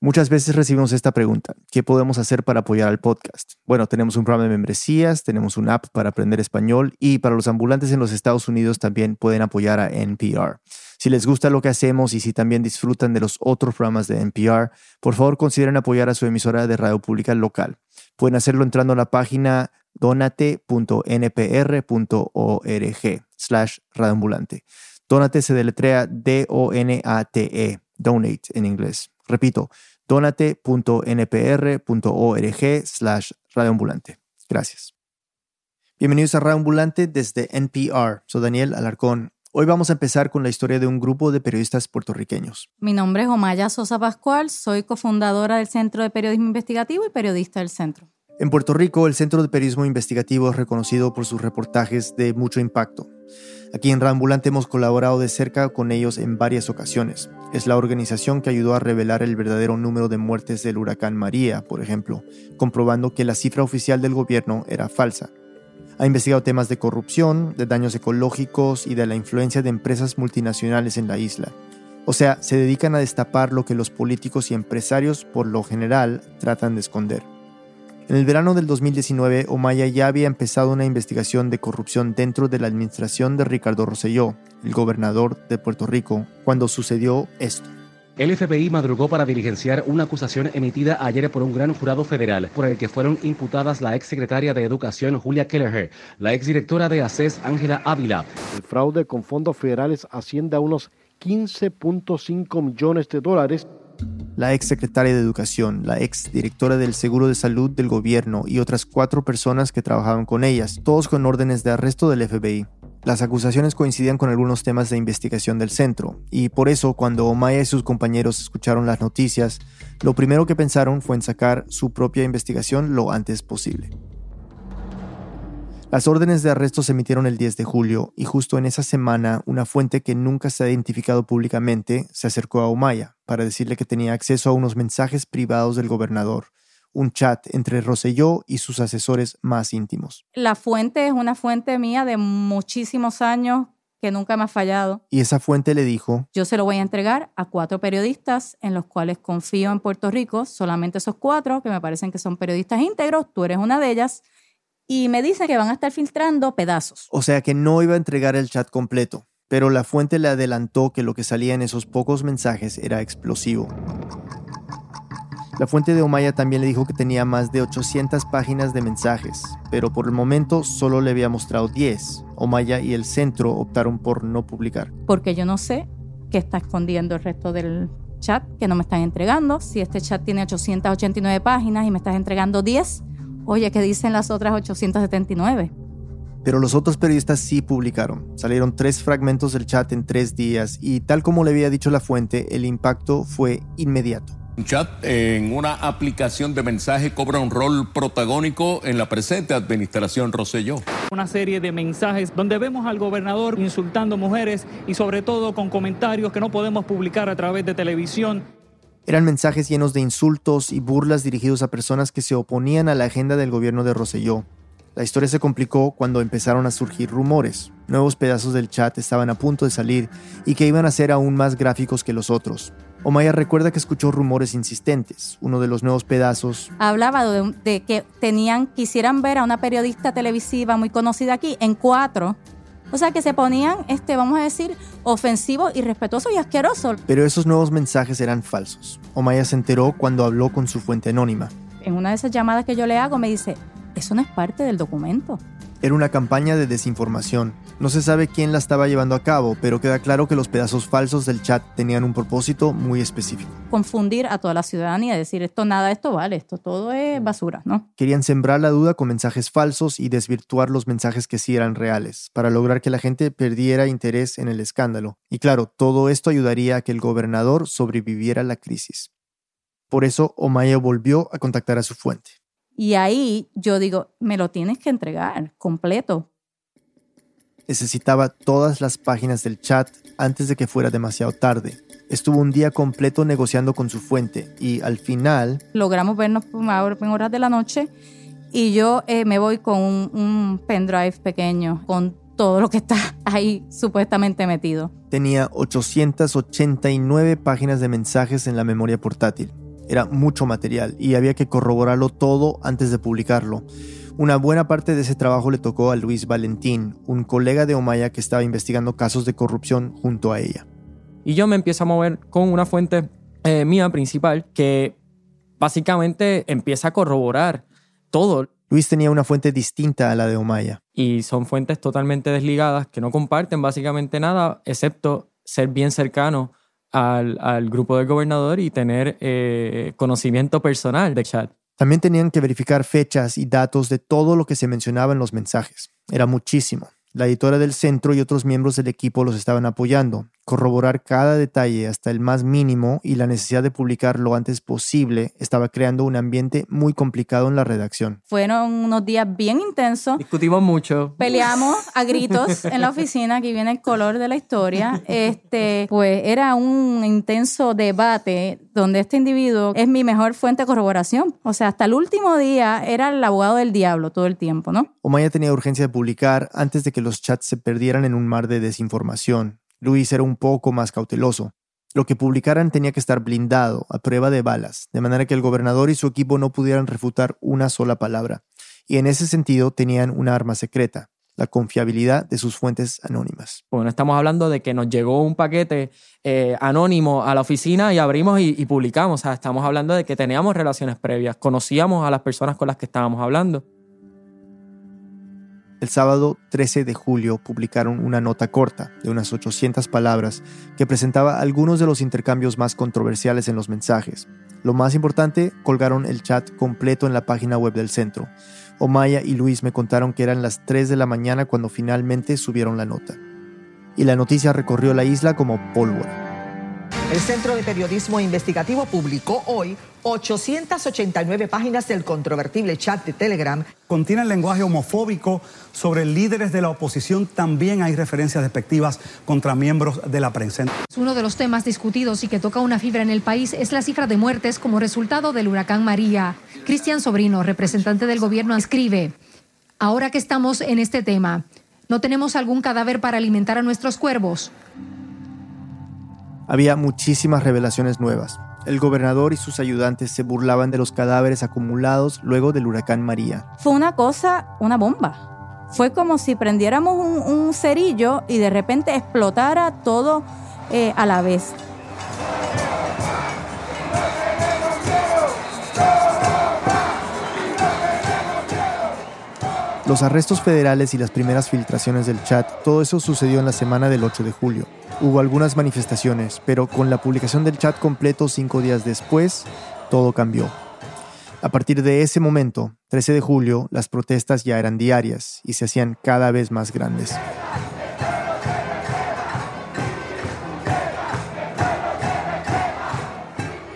Muchas veces recibimos esta pregunta, ¿qué podemos hacer para apoyar al podcast? Bueno, tenemos un programa de membresías, tenemos una app para aprender español y para los ambulantes en los Estados Unidos también pueden apoyar a NPR. Si les gusta lo que hacemos y si también disfrutan de los otros programas de NPR, por favor consideren apoyar a su emisora de radio pública local. Pueden hacerlo entrando a la página donate.npr.org slash radioambulante. Donate se deletrea D-O-N-A-T-E, donate en inglés. Repito, donate.npr.org slash radioambulante. Gracias. Bienvenidos a Radio Ambulante desde NPR. Soy Daniel Alarcón. Hoy vamos a empezar con la historia de un grupo de periodistas puertorriqueños. Mi nombre es Omaya Sosa Pascual, soy cofundadora del Centro de Periodismo Investigativo y periodista del centro. En Puerto Rico, el Centro de Periodismo Investigativo es reconocido por sus reportajes de mucho impacto. Aquí en Rambulante hemos colaborado de cerca con ellos en varias ocasiones. Es la organización que ayudó a revelar el verdadero número de muertes del huracán María, por ejemplo, comprobando que la cifra oficial del gobierno era falsa. Ha investigado temas de corrupción, de daños ecológicos y de la influencia de empresas multinacionales en la isla. O sea, se dedican a destapar lo que los políticos y empresarios por lo general tratan de esconder. En el verano del 2019, Omaya ya había empezado una investigación de corrupción dentro de la administración de Ricardo Rosselló, el gobernador de Puerto Rico, cuando sucedió esto. El FBI madrugó para diligenciar una acusación emitida ayer por un gran jurado federal, por el que fueron imputadas la exsecretaria de Educación Julia Kelleher, la exdirectora de ACES Ángela Ávila. El fraude con fondos federales asciende a unos 15.5 millones de dólares la ex secretaria de Educación, la ex directora del Seguro de Salud del gobierno y otras cuatro personas que trabajaban con ellas, todos con órdenes de arresto del FBI. Las acusaciones coincidían con algunos temas de investigación del centro, y por eso cuando Omaya y sus compañeros escucharon las noticias, lo primero que pensaron fue en sacar su propia investigación lo antes posible. Las órdenes de arresto se emitieron el 10 de julio y justo en esa semana una fuente que nunca se ha identificado públicamente se acercó a Omaya para decirle que tenía acceso a unos mensajes privados del gobernador, un chat entre Roselló y sus asesores más íntimos. La fuente es una fuente mía de muchísimos años que nunca me ha fallado. Y esa fuente le dijo, yo se lo voy a entregar a cuatro periodistas en los cuales confío en Puerto Rico, solamente esos cuatro que me parecen que son periodistas íntegros, tú eres una de ellas y me dicen que van a estar filtrando pedazos. O sea que no iba a entregar el chat completo, pero la fuente le adelantó que lo que salía en esos pocos mensajes era explosivo. La fuente de Omaya también le dijo que tenía más de 800 páginas de mensajes, pero por el momento solo le había mostrado 10. Omaya y el centro optaron por no publicar. Porque yo no sé qué está escondiendo el resto del chat que no me están entregando. Si este chat tiene 889 páginas y me estás entregando 10, Oye, ¿qué dicen las otras 879? Pero los otros periodistas sí publicaron. Salieron tres fragmentos del chat en tres días y tal como le había dicho la fuente, el impacto fue inmediato. Un chat en una aplicación de mensaje cobra un rol protagónico en la presente administración Rosselló. Una serie de mensajes donde vemos al gobernador insultando mujeres y sobre todo con comentarios que no podemos publicar a través de televisión. Eran mensajes llenos de insultos y burlas dirigidos a personas que se oponían a la agenda del gobierno de Rosselló. La historia se complicó cuando empezaron a surgir rumores. Nuevos pedazos del chat estaban a punto de salir y que iban a ser aún más gráficos que los otros. Omaya recuerda que escuchó rumores insistentes. Uno de los nuevos pedazos hablaba de, de, que tenían, quisieran ver a una periodista televisiva muy conocida aquí en cuatro o sea, que se ponían, este, vamos a decir, ofensivos, irrespetuosos y asquerosos. Pero esos nuevos mensajes eran falsos. Omaya se enteró cuando habló con su fuente anónima. En una de esas llamadas que yo le hago me dice, eso no es parte del documento. Era una campaña de desinformación. No se sabe quién la estaba llevando a cabo, pero queda claro que los pedazos falsos del chat tenían un propósito muy específico. Confundir a toda la ciudadanía, decir esto nada, esto vale, esto todo es basura, ¿no? Querían sembrar la duda con mensajes falsos y desvirtuar los mensajes que sí eran reales, para lograr que la gente perdiera interés en el escándalo. Y claro, todo esto ayudaría a que el gobernador sobreviviera a la crisis. Por eso, Omaya volvió a contactar a su fuente. Y ahí yo digo, me lo tienes que entregar completo. Necesitaba todas las páginas del chat antes de que fuera demasiado tarde. Estuvo un día completo negociando con su fuente y al final... Logramos vernos en horas de la noche y yo eh, me voy con un, un pendrive pequeño con todo lo que está ahí supuestamente metido. Tenía 889 páginas de mensajes en la memoria portátil Era mucho material y había que corroborarlo todo antes de publicarlo. Una buena parte de ese trabajo le tocó a Luis Valentín, un colega de Omaya que estaba investigando casos de corrupción junto a ella. Y yo me empiezo a mover con una fuente eh, mía principal que básicamente empieza a corroborar todo. Luis tenía una fuente distinta a la de Omaya. Y son fuentes totalmente desligadas que no comparten básicamente nada excepto ser bien cercano al, al grupo del gobernador y tener eh, conocimiento personal de chat. También tenían que verificar fechas y datos de todo lo que se mencionaba en los mensajes. Era muchísimo. La editora del centro y otros miembros del equipo los estaban apoyando. Corroborar cada detalle hasta el más mínimo y la necesidad de publicar lo antes posible estaba creando un ambiente muy complicado en la redacción. Fueron unos días bien intensos. Discutimos mucho. Peleamos a gritos en la oficina, aquí viene el color de la historia. Este, pues era un intenso debate donde este individuo es mi mejor fuente de corroboración. O sea, hasta el último día era el abogado del diablo todo el tiempo, ¿no? Omaya tenía urgencia de publicar antes de que los chats se perdieran en un mar de desinformación. Luis era un poco más cauteloso. Lo que publicaran tenía que estar blindado, a prueba de balas, de manera que el gobernador y su equipo no pudieran refutar una sola palabra. Y en ese sentido tenían una arma secreta, la confiabilidad de sus fuentes anónimas. Bueno, estamos hablando de que nos llegó un paquete eh, anónimo a la oficina y abrimos y, y publicamos. O sea, estamos hablando de que teníamos relaciones previas, conocíamos a las personas con las que estábamos hablando. El sábado 13 de julio publicaron una nota corta de unas 800 palabras que presentaba algunos de los intercambios más controversiales en los mensajes. Lo más importante, colgaron el chat completo en la página web del centro. Omaya y Luis me contaron que eran las 3 de la mañana cuando finalmente subieron la nota. Y la noticia recorrió la isla como pólvora. El Centro de Periodismo Investigativo publicó hoy 889 páginas del controvertible chat de Telegram. Contiene lenguaje homofóbico sobre líderes de la oposición. También hay referencias despectivas contra miembros de la prensa. Uno de los temas discutidos y que toca una fibra en el país es la cifra de muertes como resultado del huracán María. Cristian Sobrino, representante del gobierno, escribe, ahora que estamos en este tema, ¿no tenemos algún cadáver para alimentar a nuestros cuervos? Había muchísimas revelaciones nuevas. El gobernador y sus ayudantes se burlaban de los cadáveres acumulados luego del huracán María. Fue una cosa, una bomba. Fue como si prendiéramos un, cerillo y de repente explotara todo eh, a la vez. Los arrestos federales y las primeras filtraciones del chat, todo eso sucedió en la semana del 8 de julio. Hubo algunas manifestaciones, pero con la publicación del chat completo cinco días después, todo cambió. A partir de ese momento, 13 de julio, las protestas ya eran diarias y se hacían cada vez más grandes.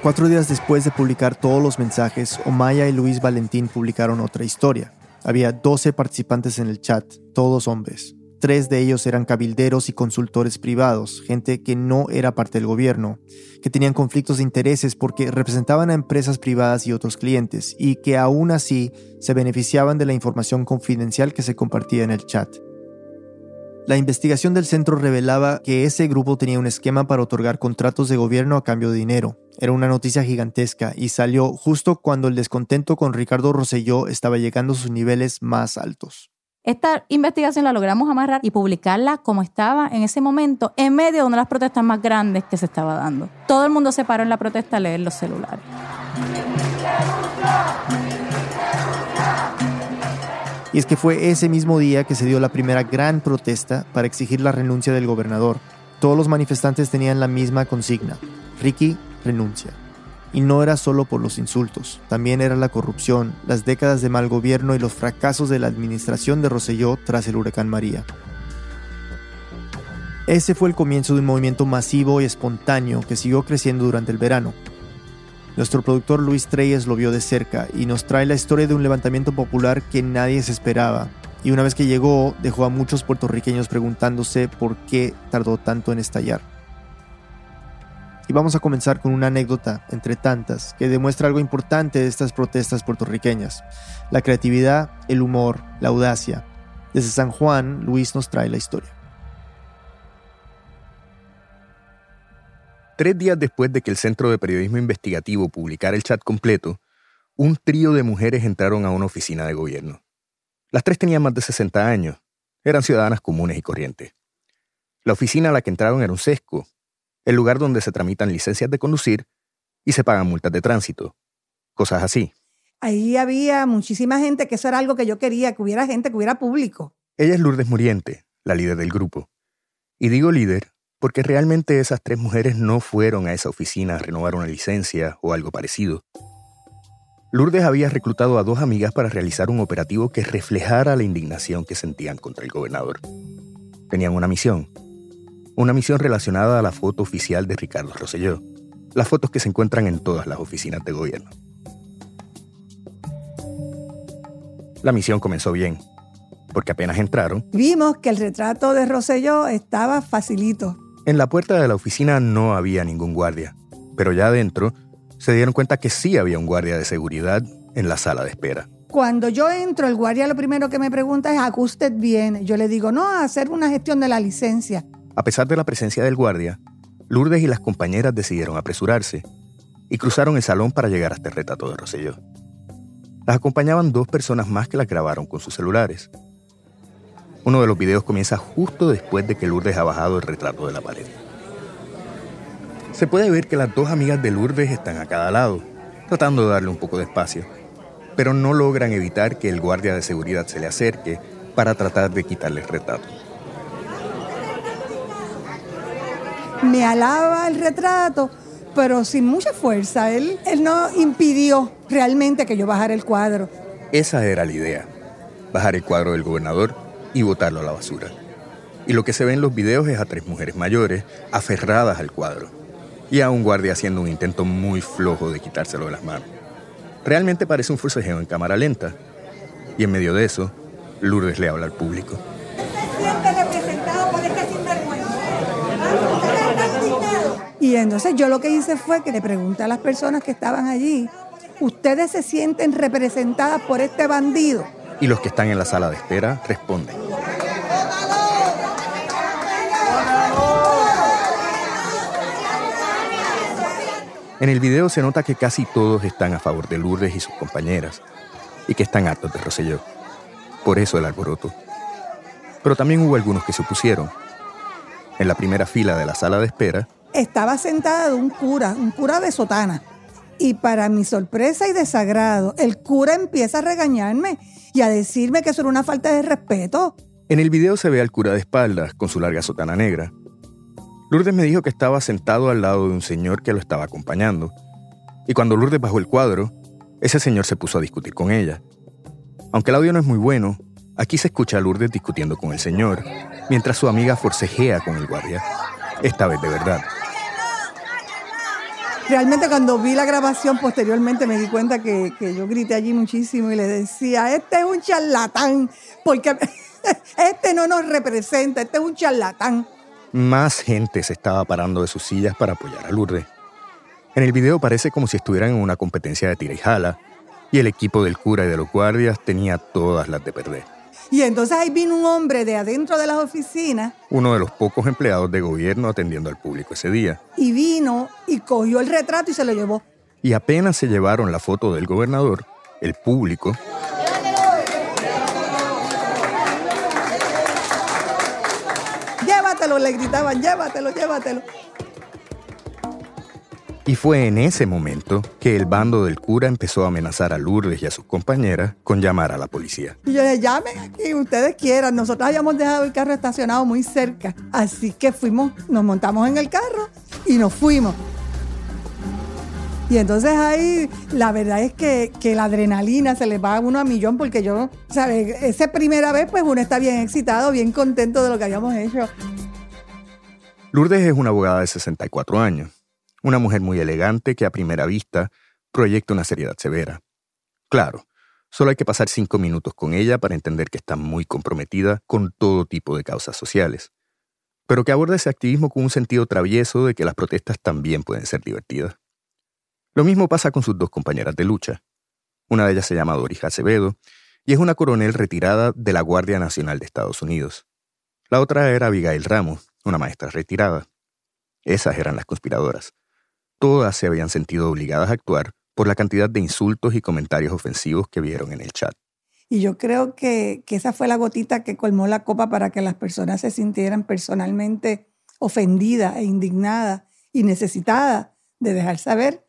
Cuatro días después de publicar todos los mensajes, Omaya y Luis Valentín publicaron otra historia. Había 12 participantes en el chat, todos hombres. Tres de ellos eran cabilderos y consultores privados, gente que no era parte del gobierno, que tenían conflictos de intereses porque representaban a empresas privadas y otros clientes, y que aún así se beneficiaban de la información confidencial que se compartía en el chat. La investigación del centro revelaba que ese grupo tenía un esquema para otorgar contratos de gobierno a cambio de dinero. Era una noticia gigantesca y salió justo cuando el descontento con Ricardo Rosselló estaba llegando a sus niveles más altos. Esta investigación la logramos amarrar y publicarla como estaba en ese momento, en medio de una de las protestas más grandes que se estaba dando. Todo el mundo se paró en la protesta a leer los celulares. Y es que fue ese mismo día que se dio la primera gran protesta para exigir la renuncia del gobernador. Todos los manifestantes tenían la misma consigna. Ricky renuncia. Y no era solo por los insultos, también era la corrupción, las décadas de mal gobierno y los fracasos de la administración de Rosselló tras el huracán María. Ese fue el comienzo de un movimiento masivo y espontáneo que siguió creciendo durante el verano. Nuestro productor Luis Treyes lo vio de cerca y nos trae la historia de un levantamiento popular que nadie se esperaba. Y una vez que llegó, dejó a muchos puertorriqueños preguntándose por qué tardó tanto en estallar. Y vamos a comenzar con una anécdota, entre tantas, que demuestra algo importante de estas protestas puertorriqueñas. La creatividad, el humor, la audacia. Desde San Juan, Luis nos trae la historia. Tres días después de que el Centro de Periodismo Investigativo publicara el chat completo, un trío de mujeres entraron a una oficina de gobierno. Las tres tenían más de 60 años, eran ciudadanas comunes y corrientes. La oficina a la que entraron era un sesco, el lugar donde se tramitan licencias de conducir y se pagan multas de tránsito, cosas así. Ahí había muchísima gente, que eso era algo que yo quería, que hubiera gente, que hubiera público. Ella es Lourdes Muriente, la líder del grupo. Y digo líder porque realmente esas tres mujeres no fueron a esa oficina a renovar una licencia o algo parecido. Lourdes había reclutado a dos amigas para realizar un operativo que reflejara la indignación que sentían contra el gobernador. Tenían una misión, una misión relacionada a la foto oficial de Ricardo Rosselló, las fotos que se encuentran en todas las oficinas de gobierno. La misión comenzó bien, porque apenas entraron, Vimos que el retrato de Rosselló estaba facilito. En la puerta de la oficina no había ningún guardia, pero ya adentro se dieron cuenta que sí había un guardia de seguridad en la sala de espera. Cuando yo entro, el guardia lo primero que me pregunta es, ¿a qué usted viene? Yo le digo, no, a hacer una gestión de la licencia. A pesar de la presencia del guardia, Lourdes y las compañeras decidieron apresurarse y cruzaron el salón para llegar hasta el retrato de Rosselló. Las acompañaban dos personas más que las grabaron con sus celulares. Uno de los videos comienza justo después de que Lourdes ha bajado el retrato de la pared. Se puede ver que las dos amigas de Lourdes están a cada lado, tratando de darle un poco de espacio, pero no logran evitar que el guardia de seguridad se le acerque para tratar de quitarle el retrato. Me alaba el retrato, pero sin mucha fuerza. Él, él no impidió realmente que yo bajara el cuadro. Esa era la idea, bajar el cuadro del gobernador y botarlo a la basura. Y lo que se ve en los videos es a tres mujeres mayores aferradas al cuadro y a un guardia haciendo un intento muy flojo de quitárselo de las manos. Realmente parece un forcejeo en cámara lenta. Y en medio de eso, Lourdes le habla al público. Y entonces yo lo que hice fue que le pregunté a las personas que estaban allí, ¿ustedes se sienten representadas por este bandido? Y los que están en la sala de espera responden. En el video se nota que casi todos están a favor de Lourdes y sus compañeras, y que están hartos de Rosselló. Por eso el alboroto. Pero también hubo algunos que se opusieron. En la primera fila de la sala de espera, Estaba sentada un cura, un cura de sotana. Y para mi sorpresa y desagrado, el cura empieza a regañarme y a decirme que eso una falta de respeto. en el video se ve al cura de espaldas con su larga sotana negra. Lourdes me dijo que estaba sentado al lado de un señor que lo estaba acompañando. Y cuando Lourdes bajó el cuadro, ese señor se puso a discutir con ella. Aunque el audio no es muy bueno, aquí se escucha a Lourdes discutiendo con el señor, mientras su amiga forcejea con el guardia. Esta vez de verdad. Realmente cuando vi la grabación posteriormente me di cuenta que, que yo grité allí muchísimo y le decía, este es un charlatán, porque este no nos representa, este es un charlatán. Más gente se estaba parando de sus sillas para apoyar a Lourdes. En el video parece como si estuvieran en una competencia de tira y jala, y el equipo del cura y de los guardias tenía todas las de perder. Y entonces ahí vino un hombre de adentro de las oficinas Uno de los pocos empleados de gobierno atendiendo al público ese día. y vino y cogió el retrato y se lo llevó. Y apenas se llevaron la foto del gobernador, el público, Llévatelo, le gritaban, llévatelo, llévatelo. Y fue en ese momento que el bando del cura empezó a amenazar a Lourdes y a sus compañeras con llamar a la policía. Y yo le dije, llamen aquí, ustedes quieran. Nosotros habíamos dejado el carro estacionado muy cerca. Así que fuimos, nos montamos en el carro y nos fuimos. Y entonces ahí la verdad es que, que la adrenalina se le va a uno a millón porque yo, ¿sabes? Esa primera vez pues uno está bien excitado, bien contento de lo que habíamos hecho. Lourdes es una abogada de 64 años, una mujer muy elegante que a primera vista proyecta una seriedad severa. Claro, solo hay que pasar cinco minutos con ella para entender que está muy comprometida con todo tipo de causas sociales, pero que aborda ese activismo con un sentido travieso de que las protestas también pueden ser divertidas. Lo mismo pasa con sus dos compañeras de lucha. Una de ellas se llama Doris Acevedo y es una coronel retirada de la Guardia Nacional de Estados Unidos. La otra era Abigail Ramos, una maestra retirada. Esas eran las conspiradoras. Todas se habían sentido obligadas a actuar por la cantidad de insultos y comentarios ofensivos que vieron en el chat. Y yo creo que, que, esa fue la gotita que colmó la copa para que las personas se sintieran personalmente ofendidas e indignadas y necesitadas de dejar saber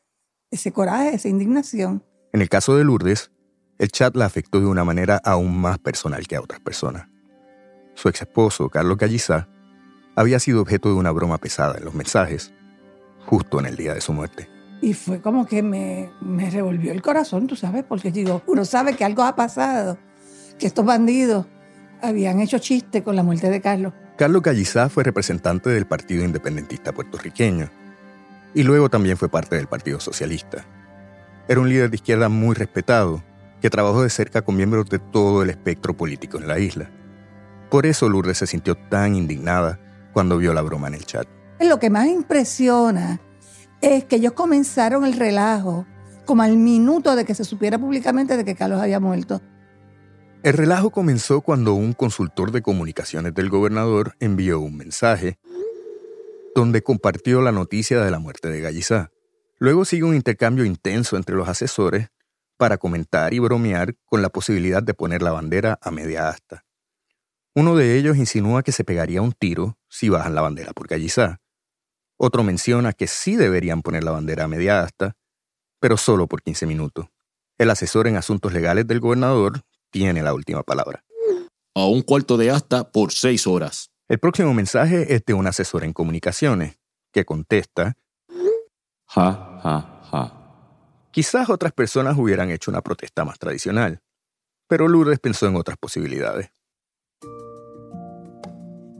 ese coraje, esa indignación. En el caso de Lourdes, el chat la afectó de una manera aún más personal que a otras personas. Su ex esposo, Carlos Gallizá, había sido objeto de una broma pesada en los mensajes, justo en el día de su muerte. Y fue como que me, me revolvió el corazón, tú sabes, porque digo, uno sabe que algo ha pasado, que estos bandidos habían hecho chiste con la muerte de Carlos. Carlos Gallizá fue representante del Partido Independentista puertorriqueño y luego también fue parte del Partido Socialista. Era un líder de izquierda muy respetado que trabajó de cerca con miembros de todo el espectro político en la isla. Por eso Lourdes se sintió tan indignada cuando vio la broma en el chat. Lo que más impresiona es que ellos comenzaron el relajo como al minuto de que se supiera públicamente de que Carlos había muerto. El relajo comenzó cuando un consultor de comunicaciones del gobernador envió un mensaje donde compartió la noticia de la muerte de Gallizá. Luego sigue un intercambio intenso entre los asesores para comentar y bromear con la posibilidad de poner la bandera a media asta. Uno de ellos insinúa que se pegaría un tiro si bajan la bandera por Gallizá. Otro menciona que sí deberían poner la bandera a media asta, pero solo por 15 minutos. El asesor en asuntos legales del gobernador tiene la última palabra. A un cuarto de asta por seis horas. El próximo mensaje es de un asesor en comunicaciones, que contesta, ja, ja, ja. Quizás otras personas hubieran hecho una protesta más tradicional, pero Lourdes pensó en otras posibilidades.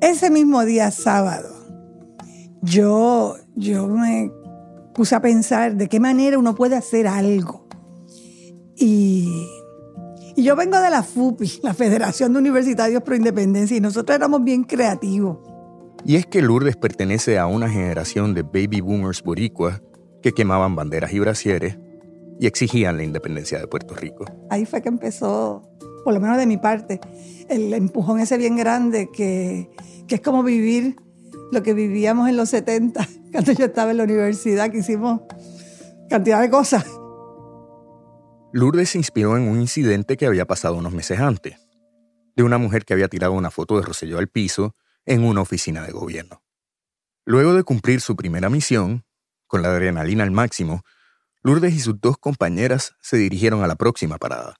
Ese mismo día sábado, yo, yo me puse a pensar de qué manera uno puede hacer algo. Y y yo vengo de la FUPI, la Federación de Universitarios Pro Independencia, y nosotros éramos bien creativos. Y es que Lourdes pertenece a una generación de baby boomers boricuas que quemaban banderas y brasieres y exigían la independencia de Puerto Rico. Ahí fue que empezó, por lo menos de mi parte, el empujón ese bien grande que, que es como vivir lo que vivíamos en los 70, cuando yo estaba en la universidad, que hicimos cantidad de cosas. Lourdes se inspiró en un incidente que había pasado unos meses antes, de una mujer que había tirado una foto de Rosselló al piso en una oficina de gobierno. Luego de cumplir su primera misión, con la adrenalina al máximo, Lourdes y sus dos compañeras se dirigieron a la próxima parada,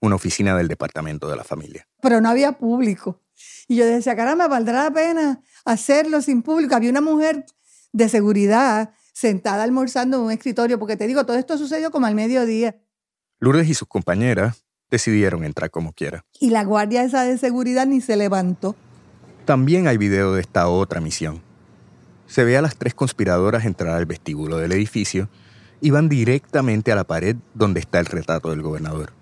una oficina del departamento de la familia. Pero no había público. Y yo decía, caramba, valdrá la pena hacerlo sin público. Había una mujer de seguridad sentada almorzando en un escritorio, porque te digo, todo esto sucedió como al mediodía. Lourdes y sus compañeras decidieron entrar como quiera. Y la guardia esa de seguridad ni se levantó. También hay video de esta otra misión. Se ve a las tres conspiradoras entrar al vestíbulo del edificio y van directamente a la pared donde está el retrato del gobernador.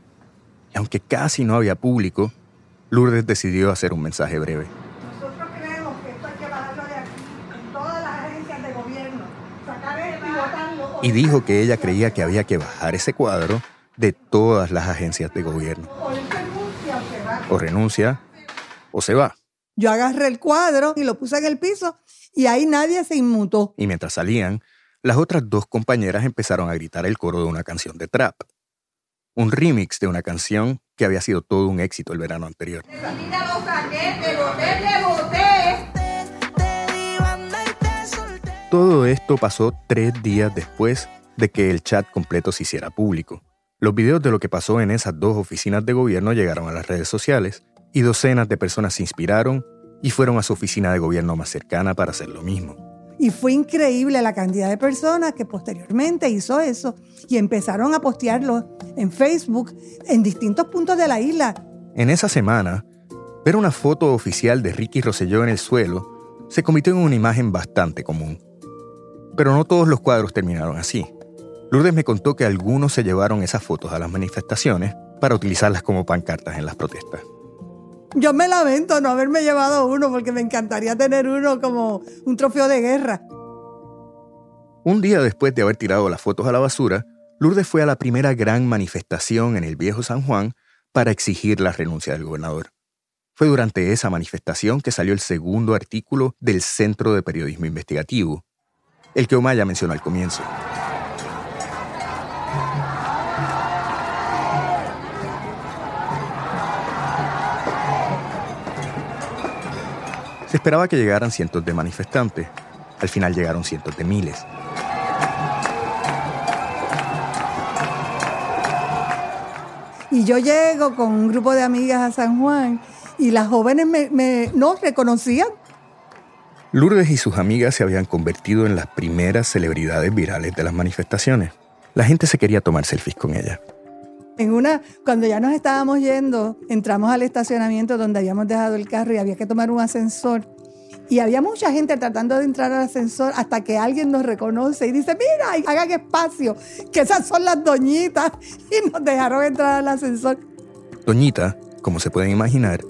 Y aunque casi no había público, Lourdes decidió hacer un mensaje breve. Nosotros creemos que esto hay que bajarlo de aquí, en todas las agencias de gobierno, sacar esto y dijo que ella creía que había que bajar ese cuadro de todas las agencias de gobierno. O renuncia o se va. Yo agarré el cuadro y lo puse en el piso y ahí nadie se inmutó. Y mientras salían, las otras dos compañeras empezaron a gritar el coro de una canción de trap. Un remix de una canción que había sido todo un éxito el verano anterior. Todo esto pasó tres días después de que el chat completo se hiciera público. Los videos de lo que pasó en esas dos oficinas de gobierno llegaron a las redes sociales y docenas de personas se inspiraron y fueron a su oficina de gobierno más cercana para hacer lo mismo. Y fue increíble la cantidad de personas que posteriormente hizo eso y empezaron a postearlo en Facebook en distintos puntos de la isla. En esa semana, ver una foto oficial de Ricky Rosselló en el suelo se convirtió en una imagen bastante común. Pero no todos los cuadros terminaron así. Lourdes me contó que algunos se llevaron esas fotos a las manifestaciones para utilizarlas como pancartas en las protestas. Yo me lamento no haberme llevado uno porque me encantaría tener uno como un trofeo de guerra. Un día después de haber tirado las fotos a la basura, Lourdes fue a la primera gran manifestación en el viejo San Juan para exigir la renuncia del gobernador. Fue durante esa manifestación que salió el segundo artículo del Centro de Periodismo Investigativo, el que Omaya mencionó al comienzo. Se esperaba que llegaran cientos de manifestantes. Al final llegaron cientos de miles. Y yo llego con un grupo de amigas a San Juan y las jóvenes me, me no reconocían. Lourdes y sus amigas se habían convertido en las primeras celebridades virales de las manifestaciones. La gente se quería tomar selfies con ella. En una, cuando ya nos estábamos yendo, entramos al estacionamiento donde habíamos dejado el carro y había que tomar un ascensor. Y había mucha gente tratando de entrar al ascensor hasta que alguien nos reconoce y dice, mira, hagan espacio, que esas son las doñitas. Y nos dejaron entrar al ascensor. Doñita, como se pueden imaginar,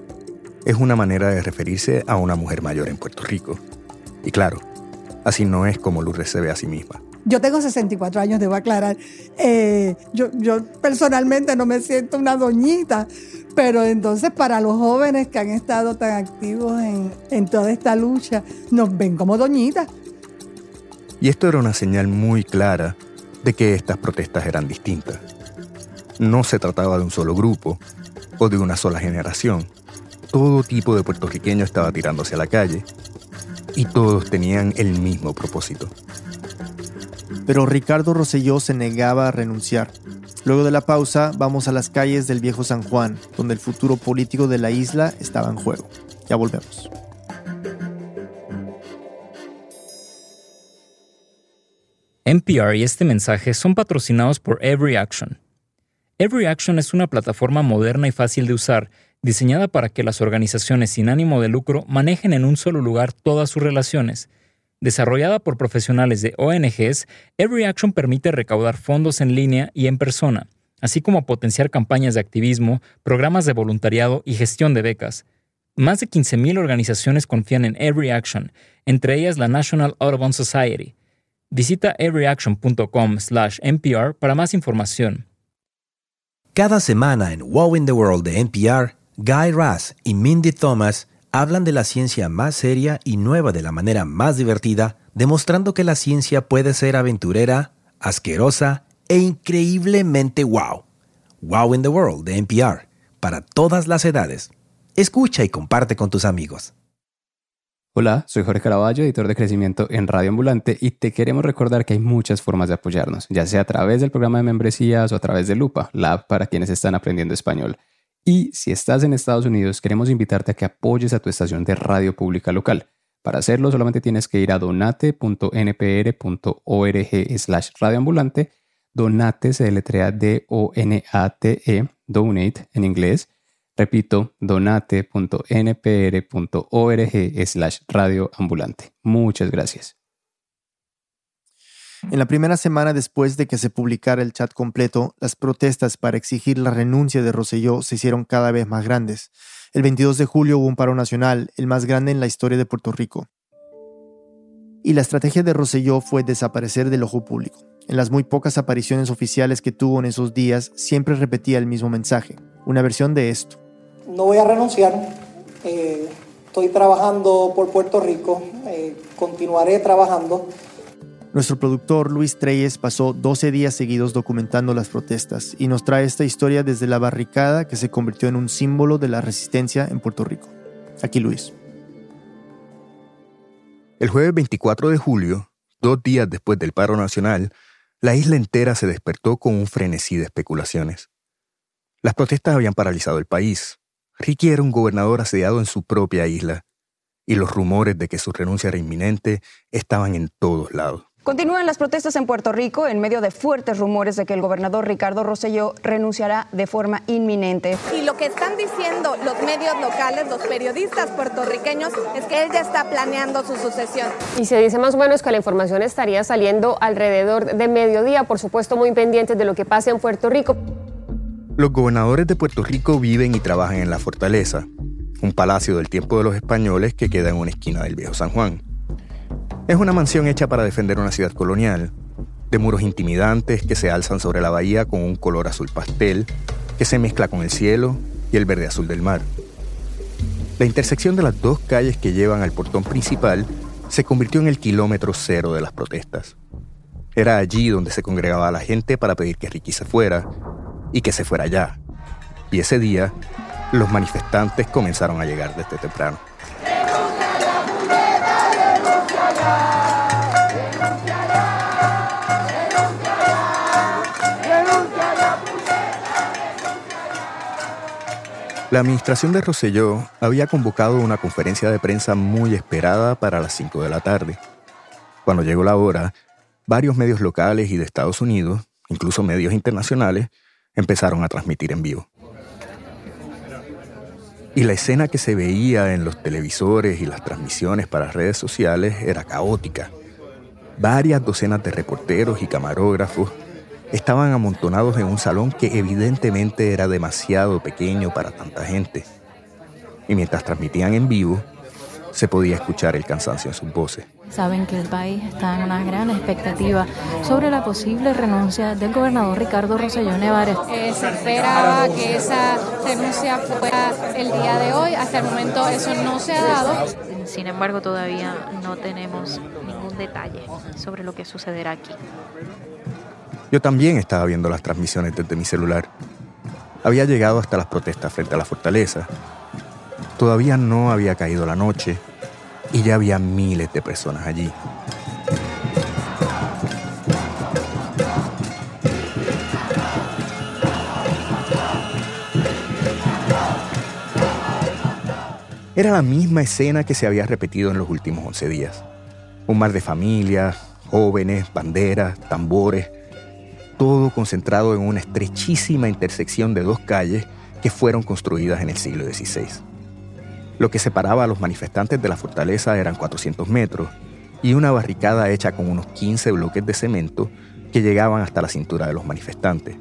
es una manera de referirse a una mujer mayor en Puerto Rico. Y claro, así no es como Lourdes se ve a sí misma. Yo tengo 64 años, debo aclarar. Eh, yo, yo personalmente no me siento una doñita, pero entonces para los jóvenes que han estado tan activos en, en toda esta lucha, nos ven como doñitas. Y esto era una señal muy clara de que estas protestas eran distintas. No se trataba de un solo grupo o de una sola generación. Todo tipo de puertorriqueño estaba tirándose a la calle y todos tenían el mismo propósito. Pero Ricardo Rosselló se negaba a renunciar. Luego de la pausa, vamos a las calles del viejo San Juan, donde el futuro político de la isla estaba en juego. Ya volvemos. NPR y este mensaje son patrocinados por Every Action. Every Action es una plataforma moderna y fácil de usar, diseñada para que las organizaciones sin ánimo de lucro manejen en un solo lugar todas sus relaciones. Desarrollada por profesionales de ONGs, Every Action permite recaudar fondos en línea y en persona, así como potenciar campañas de activismo, programas de voluntariado y gestión de becas. Más de 15.000 organizaciones confían en Every Action, entre ellas la National Audubon Society. Visita everyaction.com/npr para más información. Cada semana en Wow in the World de NPR, Guy Raz y Mindy Thomas hablan de la ciencia más seria y nueva de la manera más divertida, demostrando que la ciencia puede ser aventurera, asquerosa e increíblemente wow. Wow in the World de NPR, para todas las edades. Escucha y comparte con tus amigos. Hola, soy Jorge Caraballo, editor de crecimiento en Radio Ambulante y te queremos recordar que hay muchas formas de apoyarnos, ya sea a través del programa de membresías o a través de Lupa, la app para quienes están aprendiendo español. Y si estás en Estados Unidos, queremos invitarte a que apoyes a tu estación de radio pública local. Para hacerlo solamente tienes que ir a donate.npr.org slash radioambulante. Donate se deletrea D-O-N-A-T-E, donate en inglés. Repito, donate.npr.org slash radioambulante. Muchas gracias. En la primera semana después de que se publicara el chat completo, las protestas para exigir la renuncia de Rosselló se hicieron cada vez más grandes. El 22 de julio hubo un paro nacional, el más grande en la historia de Puerto Rico. Y la estrategia de Rosselló fue desaparecer del ojo público. En las muy pocas apariciones oficiales que tuvo en esos días, siempre repetía el mismo mensaje, una versión de esto. No voy a renunciar, eh, estoy trabajando por Puerto Rico, eh, continuaré trabajando. Nuestro productor Luis Treyes pasó 12 días seguidos documentando las protestas y nos trae esta historia desde la barricada que se convirtió en un símbolo de la resistencia en Puerto Rico. Aquí Luis. El jueves 24 de julio, dos días después del paro nacional, la isla entera se despertó con un frenesí de especulaciones. Las protestas habían paralizado el país. Ricky era un gobernador asediado en su propia isla, y los rumores de que su renuncia era inminente estaban en todos lados. Continúan las protestas en Puerto Rico en medio de fuertes rumores de que el gobernador Ricardo Rosselló renunciará de forma inminente. Y lo que están diciendo los medios locales, los periodistas puertorriqueños, es que él ya está planeando su sucesión. Y se dice más o menos que la información estaría saliendo alrededor de mediodía, por supuesto muy pendientes de lo que pase en Puerto Rico. Los gobernadores de Puerto Rico viven y trabajan en la fortaleza, un palacio del tiempo de los españoles que queda en una esquina del viejo San Juan. Es una mansión hecha para defender una ciudad colonial, de muros intimidantes que se alzan sobre la bahía con un color azul pastel que se mezcla con el cielo y el verde azul del mar. La intersección de las dos calles que llevan al portón principal se convirtió en el kilómetro cero de las protestas. Era allí donde se congregaba la gente para pedir que Ricky se fuera y que se fuera ya. Y ese día, los manifestantes comenzaron a llegar desde temprano. La administración de Rosselló había convocado una conferencia de prensa muy esperada para las 5 de la tarde. Cuando llegó la hora, varios medios locales y de Estados Unidos, incluso medios internacionales, empezaron a transmitir en vivo. Y la escena que se veía en los televisores y las transmisiones para redes sociales era caótica. Varias docenas de reporteros y camarógrafos estaban amontonados en un salón que evidentemente era demasiado pequeño para tanta gente. Y mientras transmitían en vivo, se podía escuchar el cansancio en sus voces. Saben que el país está en una gran expectativa sobre la posible renuncia del gobernador Ricardo Rosselló Nevares. Eh, se esperaba que esa renuncia fuera el día de hoy. Hasta el momento eso no se ha dado. Sin embargo, todavía no tenemos ningún detalle sobre lo que sucederá aquí. Yo también estaba viendo las transmisiones desde mi celular. Había llegado hasta las protestas frente a la fortaleza. Todavía no había caído la noche y ya había miles de personas allí. Era la misma escena que se había repetido en los últimos 11 días. Un mar de familias, jóvenes, banderas, tambores, todo concentrado en una estrechísima intersección de dos calles que fueron construidas en el siglo XVI. Lo que separaba a los manifestantes de la fortaleza eran 400 metros y una barricada hecha con unos 15 bloques de cemento que llegaban hasta la cintura de los manifestantes.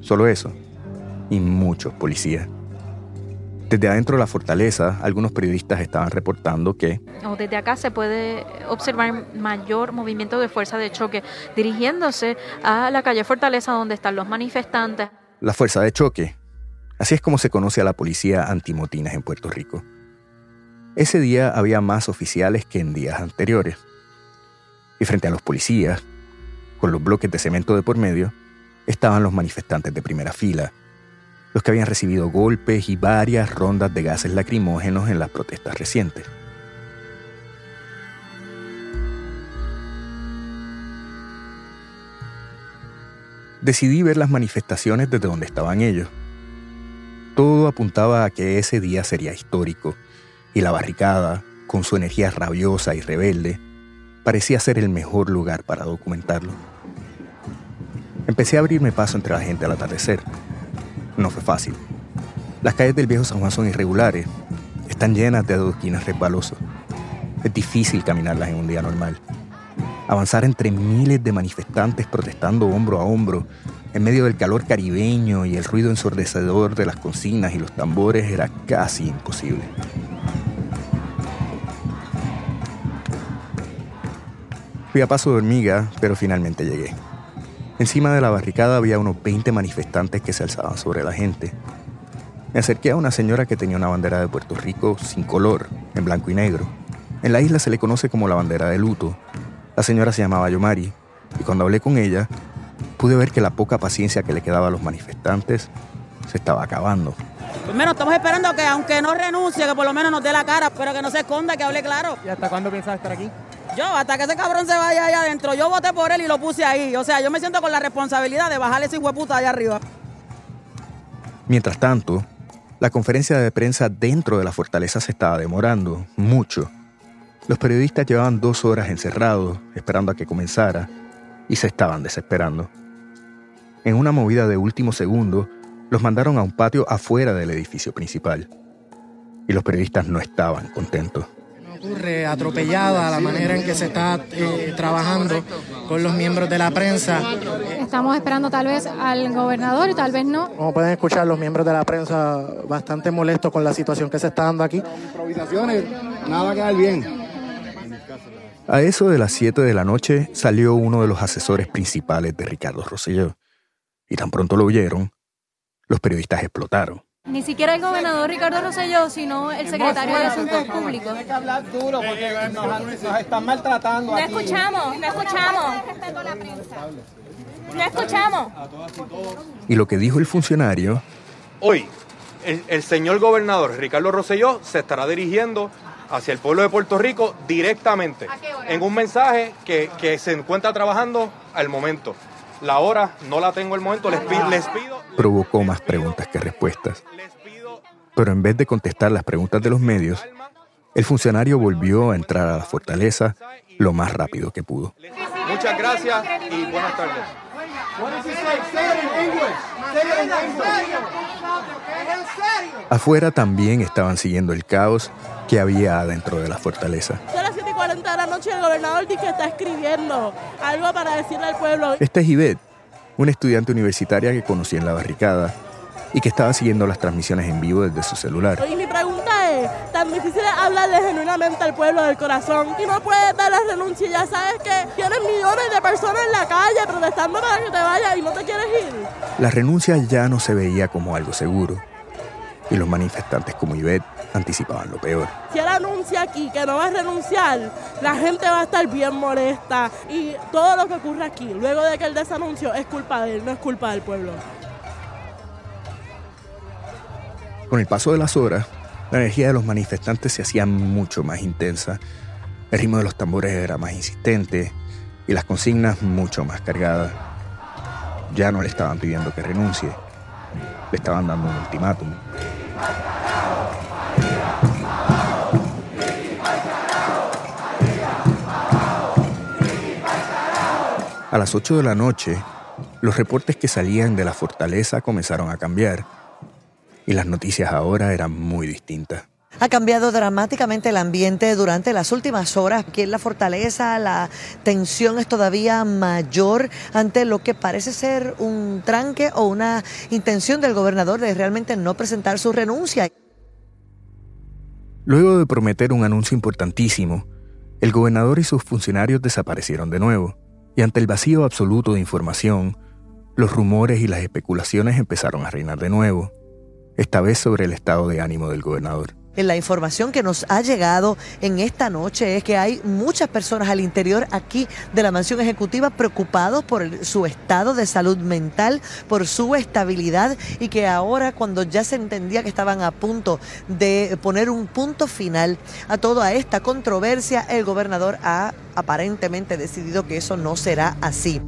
Solo eso, y muchos policías. Desde adentro de la fortaleza, algunos periodistas estaban reportando que... Desde acá se puede observar mayor movimiento de fuerza de choque dirigiéndose a la calle Fortaleza donde están los manifestantes. La fuerza de choque. Así es como se conoce a la policía antimotinas en Puerto Rico. Ese día había más oficiales que en días anteriores. Y frente a los policías, con los bloques de cemento de por medio, estaban los manifestantes de primera fila, los que habían recibido golpes y varias rondas de gases lacrimógenos en las protestas recientes. Decidí ver las manifestaciones desde donde estaban ellos. Todo apuntaba a que ese día sería histórico, y la barricada, con su energía rabiosa y rebelde, parecía ser el mejor lugar para documentarlo. Empecé a abrirme paso entre la gente al atardecer, no fue fácil. Las calles del viejo San Juan son irregulares, están llenas de adoquines resbalosos. Es difícil caminarlas en un día normal. Avanzar entre miles de manifestantes protestando hombro a hombro, en medio del calor caribeño y el ruido ensordecedor de las cocinas y los tambores, era casi imposible. Fui a paso de hormiga, pero finalmente llegué. Encima de la barricada había unos 20 manifestantes que se alzaban sobre la gente. Me acerqué a una señora que tenía una bandera de Puerto Rico sin color, en blanco y negro. En la isla se le conoce como la bandera de luto. La señora se llamaba Yomari, y cuando hablé con ella, pude ver que la poca paciencia que le quedaba a los manifestantes se estaba acabando. Primero estamos esperando que aunque no renuncie, que por lo menos nos dé la cara, pero que no se esconda, que hable claro. ¿Y hasta cuándo piensas estar aquí? Yo, hasta que ese cabrón se vaya allá adentro, yo voté por él y lo puse ahí. O sea, yo me siento con la responsabilidad de bajarle ese hueputa allá arriba. Mientras tanto, la conferencia de prensa dentro de la fortaleza se estaba demorando mucho. Los periodistas llevaban dos horas encerrados, esperando a que comenzara, y se estaban desesperando. En una movida de último segundo, los mandaron a un patio afuera del edificio principal. Y los periodistas no estaban contentos ocurre atropellada la manera en que se está eh, trabajando con los miembros de la prensa. Estamos esperando tal vez al gobernador y tal vez no. Como pueden escuchar, los miembros de la prensa bastante molestos con la situación que se está dando aquí. Improvisaciones, nada va a quedar bien. A eso de las 7 de la noche salió uno de los asesores principales de Ricardo Rosselló. Y tan pronto lo oyeron, los periodistas explotaron. Ni siquiera el gobernador Ricardo Rosselló, sino el secretario de Asuntos Públicos. Tienes que hablar duro porque nos, nos están maltratando No aquí. escuchamos, no escuchamos. No escuchamos. Y lo que dijo el funcionario Hoy, el, el señor gobernador Ricardo Rosselló se estará dirigiendo hacia el pueblo de Puerto Rico directamente en un mensaje que, que se encuentra trabajando al momento. La hora no la tengo al momento, les, pi- les pido provocó más preguntas que respuestas. Pero en vez de contestar las preguntas de los medios, el funcionario volvió a entrar a la fortaleza lo más rápido que pudo. muchas gracias y buenas tardes. Afuera también estaban siguiendo el caos que había adentro de la fortaleza. Son las 7 y 40 de la noche el gobernador dice que está escribiendo algo para decirle al pueblo. Esta es Yvette, una estudiante universitaria que conocí en la barricada y que estaba siguiendo las transmisiones en vivo desde su celular. Y mi pregunta es, tan difícil es hablarle genuinamente al pueblo del corazón y no puedes dar la renuncia, ya sabes que tienes millones de personas en la calle protestando para que te vayas y no te quieres ir. La renuncia ya no se veía como algo seguro y los manifestantes como Yvette anticipaban lo peor. Si él anuncia aquí que no va a renunciar, la gente va a estar bien molesta y todo lo que ocurre aquí, luego de que él desanuncio, es culpa de él, no es culpa del pueblo. Con el paso de las horas, la energía de los manifestantes se hacía mucho más intensa. El ritmo de los tambores era más insistente y las consignas mucho más cargadas. Ya no le estaban pidiendo que renuncie, le estaban dando un ultimátum. A las 8 de la noche, los reportes que salían de la fortaleza comenzaron a cambiar y las noticias ahora eran muy distintas. Ha cambiado dramáticamente el ambiente durante las últimas horas. Aquí en la fortaleza la tensión es todavía mayor ante lo que parece ser un tranque o una intención del gobernador de realmente no presentar su renuncia. Luego de prometer un anuncio importantísimo, el gobernador y sus funcionarios desaparecieron de nuevo, y ante el vacío absoluto de información, los rumores y las especulaciones empezaron a reinar de nuevo, esta vez sobre el estado de ánimo del gobernador. La información que nos ha llegado en esta noche es que hay muchas personas al interior aquí de la mansión ejecutiva preocupados por su estado de salud mental, por su estabilidad y que ahora cuando ya se entendía que estaban a punto de poner un punto final a toda esta controversia, el gobernador ha aparentemente decidido que eso no será así.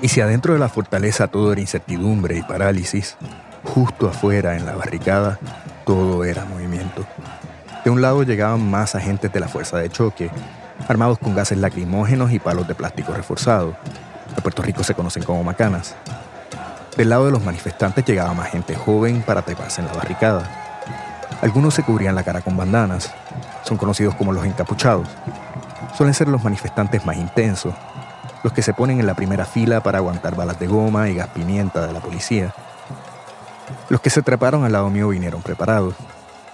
Y si adentro de la fortaleza todo era incertidumbre y parálisis, justo afuera en la barricada todo era movimiento. De un lado llegaban más agentes de la fuerza de choque, armados con gases lacrimógenos y palos de plástico reforzado. En Puerto Rico se conocen como macanas. Del lado de los manifestantes llegaba más gente joven para treparse en la barricada. Algunos se cubrían la cara con bandanas. Son conocidos como los encapuchados. Suelen ser los manifestantes más intensos, los que se ponen en la primera fila para aguantar balas de goma y gas pimienta de la policía. Los que se treparon al lado mío vinieron preparados.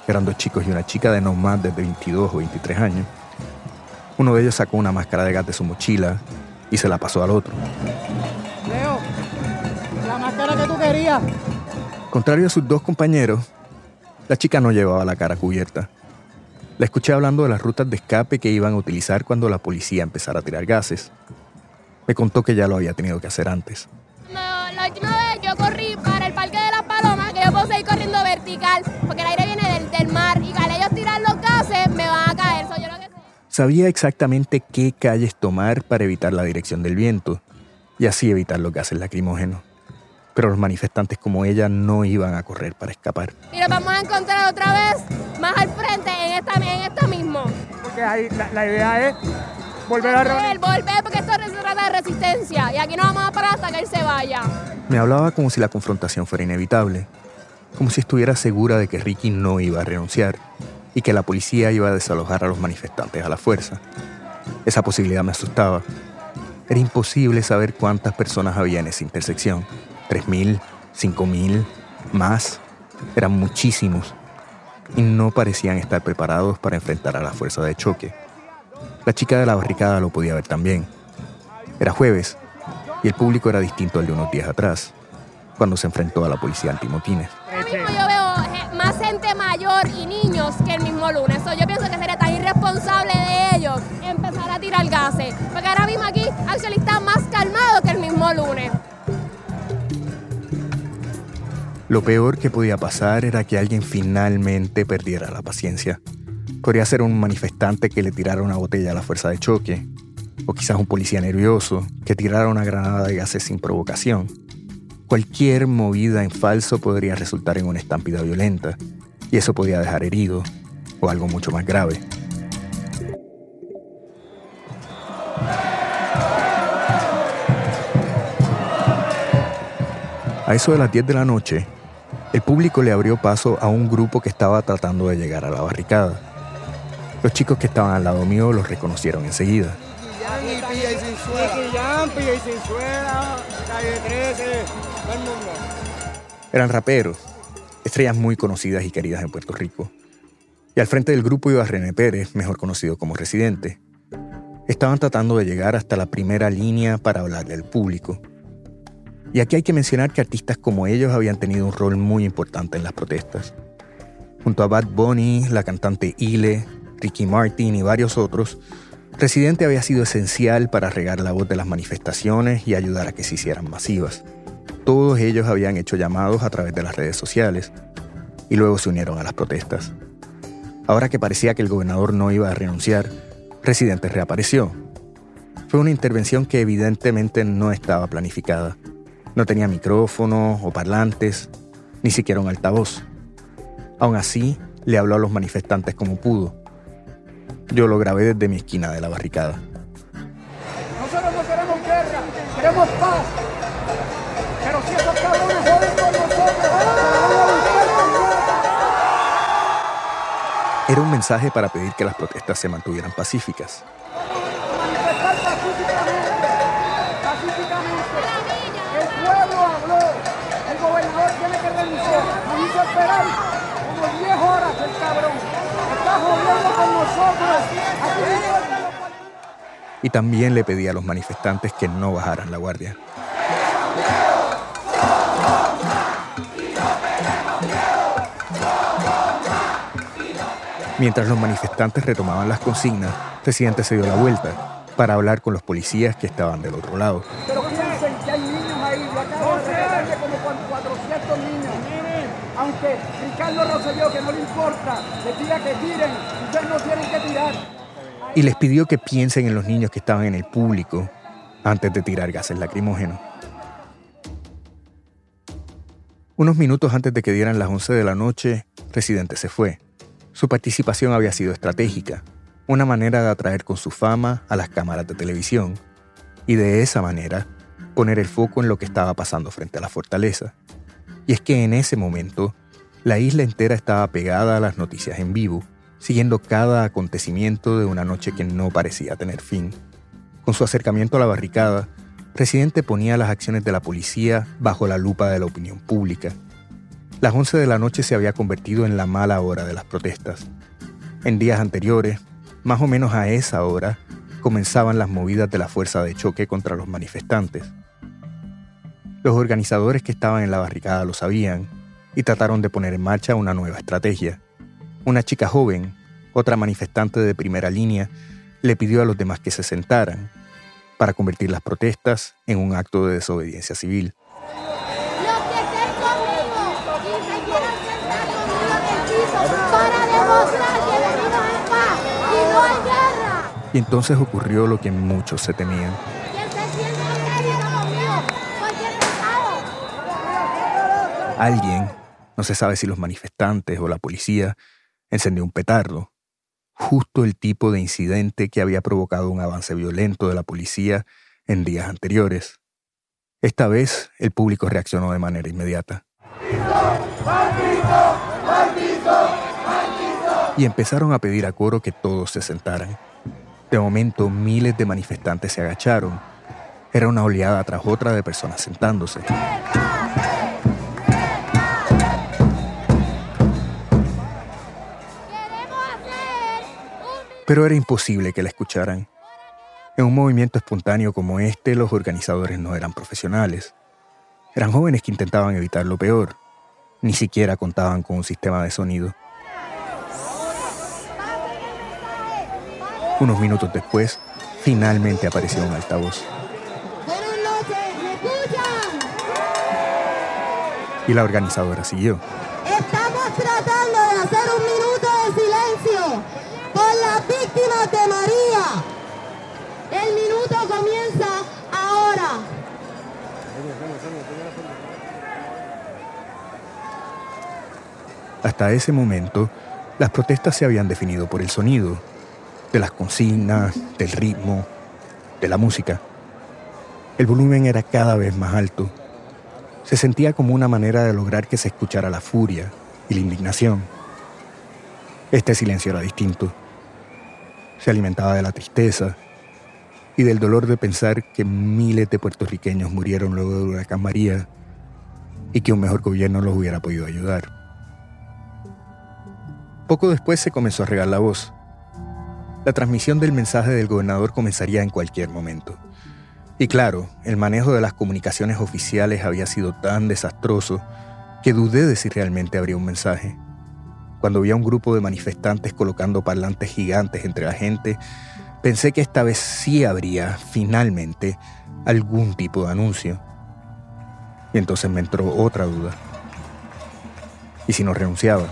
Eran dos chicos y una chica de no más de 22 o 23 años. Uno de ellos sacó una máscara de gas de su mochila y se la pasó al otro. Leo, la máscara que tú querías. Contrario a sus dos compañeros, la chica no llevaba la cara cubierta. La escuché hablando de las rutas de escape que iban a utilizar cuando la policía empezara a tirar gases. Me contó que ya lo había tenido que hacer antes. La, la última vez yo corrí para el Parque de las Palomas, que yo puedo seguir corriendo vertical, porque el aire viene del, del mar y al ellos tirar los gases me van a caer. So, yo lo que Sabía exactamente qué calles tomar para evitar la dirección del viento y así evitar los gases lacrimógenos. Pero los manifestantes como ella no iban a correr para escapar. y nos vamos a encontrar otra vez más al frente en esta, en esto mismo. Porque ahí la, la idea es volver a reunir. Volver, volver, porque esto de resistencia y aquí no vamos a parar hasta que él se vaya. Me hablaba como si la confrontación fuera inevitable, como si estuviera segura de que Ricky no iba a renunciar y que la policía iba a desalojar a los manifestantes a la fuerza. Esa posibilidad me asustaba. Era imposible saber cuántas personas había en esa intersección. ¿Tres mil? ¿Cinco mil? ¿Más? Eran muchísimos. Y no parecían estar preparados para enfrentar a la fuerza de choque. La chica de la barricada lo podía ver también. Era jueves Y el público era distinto al de unos días atrás, cuando se enfrentó a la policía antimotines. Ahora mismo yo veo eh, más gente mayor y niños que el mismo lunes. So, yo pienso que sería tan irresponsable de ellos empezar a tirar gases. Porque ahora mismo aquí actually está más calmado que el mismo lunes. Lo peor que podía pasar era que alguien finalmente perdiera la paciencia. Podría ser un manifestante que le tirara una botella a la fuerza de choque, o quizás un policía nervioso que tirara una granada de gases sin provocación. Cualquier movida en falso podría resultar en una estampida violenta, y eso podía dejar herido, o algo mucho más grave. A eso de las 10 de la noche, el público le abrió paso a un grupo que estaba tratando de llegar a la barricada. Los chicos que estaban al lado mío los reconocieron enseguida. Eran raperos, estrellas muy conocidas y queridas en Puerto Rico. Y al frente del grupo iba René Pérez, mejor conocido como Residente. Estaban tratando de llegar hasta la primera línea para hablarle al público. Y aquí hay que mencionar que artistas como ellos habían tenido un rol muy importante en las protestas. Junto a Bad Bunny, la cantante Ile, Ricky Martin y varios otros, Residente había sido esencial para regar la voz de las manifestaciones y ayudar a que se hicieran masivas. Todos ellos habían hecho llamados a través de las redes sociales y luego se unieron a las protestas. Ahora que parecía que el gobernador no iba a renunciar, Residente reapareció. Fue una intervención que evidentemente no estaba planificada. No tenía micrófono o parlantes, ni siquiera un altavoz. Aún así, le habló a los manifestantes como pudo. Yo lo grabé desde mi esquina de la barricada. Nosotros no queremos guerra, queremos paz. Pero si esos cabrones joden con nosotros, Era un mensaje para pedir que las protestas se mantuvieran pacíficas. manifestar pacíficamente. Pacíficamente. El pueblo habló. El gobernador tiene que renunciar. Nos hizo esperar como 10 horas el cabrón. Y también le pedí a los manifestantes que no bajaran la guardia. Mientras los manifestantes retomaban las consignas, Presidente se dio la vuelta para hablar con los policías que estaban del otro lado. Pero piensen que hay niños ahí, yo acabo de rescatar de como cuan- 400 niños. Aunque Y les pidió que piensen en los niños que estaban en el público antes de tirar gases lacrimógenos. Unos minutos antes de que dieran las 11 de la noche, Residente se fue. Su participación había sido estratégica, una manera de atraer con su fama a las cámaras de televisión y de esa manera poner el foco en lo que estaba pasando frente a la fortaleza. Y es que en ese momento, la isla entera estaba pegada a las noticias en vivo, siguiendo cada acontecimiento de una noche que no parecía tener fin. Con su acercamiento a la barricada, Residente ponía las acciones de la policía bajo la lupa de la opinión pública. Las 11 de la noche se había convertido en la mala hora de las protestas. En días anteriores, más o menos a esa hora, comenzaban las movidas de la fuerza de choque contra los manifestantes. Los organizadores que estaban en la barricada lo sabían y trataron de poner en marcha una nueva estrategia. Una chica joven, otra manifestante de primera línea, le pidió a los demás que se sentaran para convertir las protestas en un acto de desobediencia civil. Y entonces ocurrió lo que muchos se temían. Alguien, no se sabe si los manifestantes o la policía, encendió un petardo. Justo el tipo de incidente que había provocado un avance violento de la policía en días anteriores. Esta vez el público reaccionó de manera inmediata. Y empezaron a pedir a coro que todos se sentaran. De momento, miles de manifestantes se agacharon. Era una oleada tras otra de personas sentándose. Pero era imposible que la escucharan. En un movimiento espontáneo como este, los organizadores no eran profesionales. Eran jóvenes que intentaban evitar lo peor. Ni siquiera contaban con un sistema de sonido. Unos minutos después, finalmente apareció un altavoz. Y la organizadora siguió. Hasta ese momento, las protestas se habían definido por el sonido, de las consignas, del ritmo, de la música. El volumen era cada vez más alto. Se sentía como una manera de lograr que se escuchara la furia y la indignación. Este silencio era distinto. Se alimentaba de la tristeza y del dolor de pensar que miles de puertorriqueños murieron luego del huracán María y que un mejor gobierno los hubiera podido ayudar. Poco después se comenzó a regar la voz. La transmisión del mensaje del gobernador comenzaría en cualquier momento. Y claro, el manejo de las comunicaciones oficiales había sido tan desastroso que dudé de si realmente habría un mensaje. Cuando vi a un grupo de manifestantes colocando parlantes gigantes entre la gente, pensé que esta vez sí habría, finalmente, algún tipo de anuncio. Y entonces me entró otra duda. ¿Y si no renunciaba?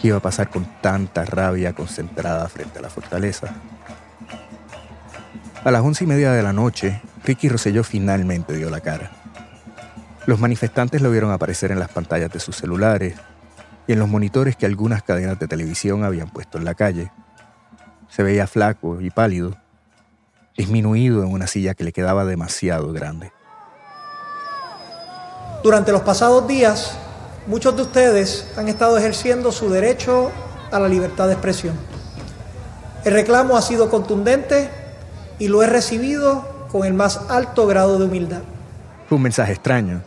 ¿Qué iba a pasar con tanta rabia concentrada frente a la fortaleza? A las once y media de la noche, Ricky Rosselló finalmente dio la cara. Los manifestantes lo vieron aparecer en las pantallas de sus celulares y en los monitores que algunas cadenas de televisión habían puesto en la calle. Se veía flaco y pálido, disminuido en una silla que le quedaba demasiado grande. Durante los pasados días, muchos de ustedes han estado ejerciendo su derecho a la libertad de expresión. El reclamo ha sido contundente y lo he recibido con el más alto grado de humildad. Fue un mensaje extraño,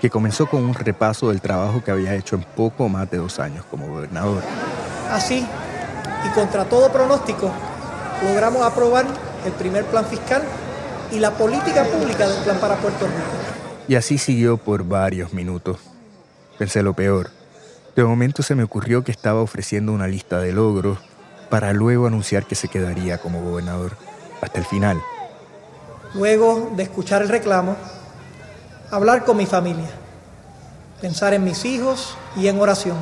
que comenzó con un repaso del trabajo que había hecho en poco más de dos años como gobernador. Así, y contra todo pronóstico, logramos aprobar el primer plan fiscal y la política pública del plan para Puerto Rico. Y así siguió por varios minutos. Pensé lo peor. De momento se me ocurrió que estaba ofreciendo una lista de logros para luego anunciar que se quedaría como gobernador hasta el final. Luego de escuchar el reclamo, hablar con mi familia, pensar en mis hijos y en oración.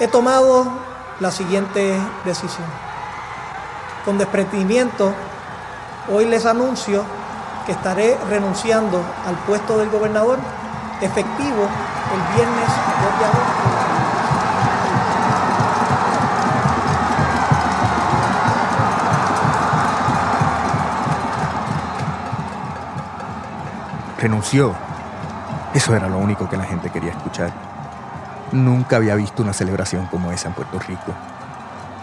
He tomado la siguiente decisión. Con desprendimiento, hoy les anuncio que estaré renunciando al puesto del gobernador efectivo el viernes 2 de agosto. renunció. Eso era lo único que la gente quería escuchar. Nunca había visto una celebración como esa en Puerto Rico.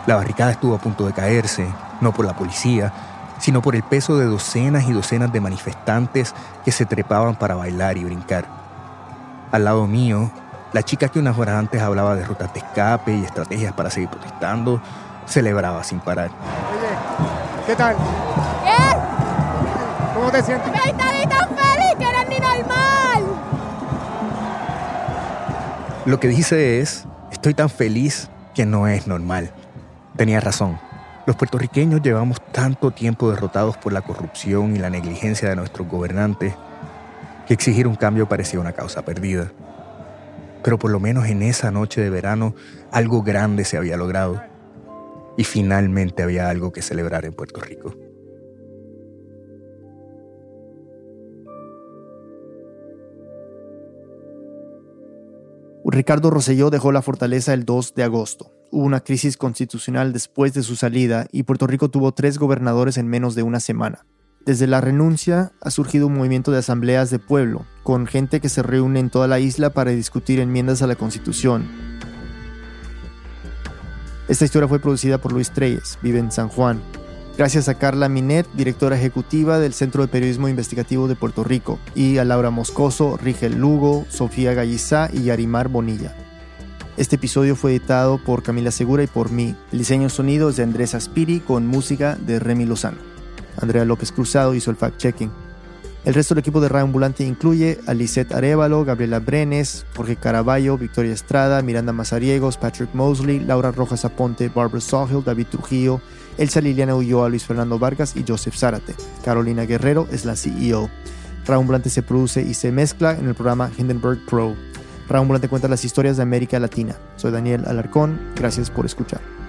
La barricada estuvo a punto de caerse, no por la policía, sino por el peso de docenas y docenas de manifestantes que se trepaban para bailar y brincar. Al lado mío, la chica que unas horas antes hablaba de rutas de escape y estrategias para seguir protestando, celebraba sin parar. Oye, ¿qué tal? ¿Qué? ¿Cómo te sientes? Lo que dice es, estoy tan feliz que no es normal. Tenía razón. Los puertorriqueños llevamos tanto tiempo derrotados por la corrupción y la negligencia de nuestros gobernantes que exigir un cambio parecía una causa perdida. Pero por lo menos en esa noche de verano algo grande se había logrado y finalmente había algo que celebrar en Puerto Rico. Ricardo Rosselló dejó la fortaleza el 2 de agosto. Hubo una crisis constitucional después de su salida y Puerto Rico tuvo tres gobernadores en menos de una semana. Desde la renuncia ha surgido un movimiento de asambleas de pueblo, con gente que se reúne en toda la isla para discutir enmiendas a la Constitución. Esta historia fue producida por Luis Treyes, vive en San Juan, Gracias a Carla Minet, directora ejecutiva del Centro de Periodismo Investigativo de Puerto Rico, y a Laura Moscoso, Rigel Lugo, Sofía Gallizá y Yarimar Bonilla. Este episodio fue editado por Camila Segura y por mí. El diseño sonido es de Andrés Aspiri con música de Remy Lozano. Andrea López Cruzado hizo el fact-checking. El resto del equipo de Radio Ambulante incluye a Lisette Arevalo, Gabriela Brenes, Jorge Caraballo, Victoria Estrada, Miranda Mazariegos, Patrick Mosley, Laura Rojas Aponte, Barbara Sawhill, David Trujillo, Elsa Liliana Ulloa, Luis Fernando Vargas y Joseph Zárate. Carolina Guerrero es la CEO. Radio Ambulante se produce y se mezcla en el programa Hindenburg Pro. Radio Ambulante cuenta las historias de América Latina. Soy Daniel Alarcón. Gracias por escuchar.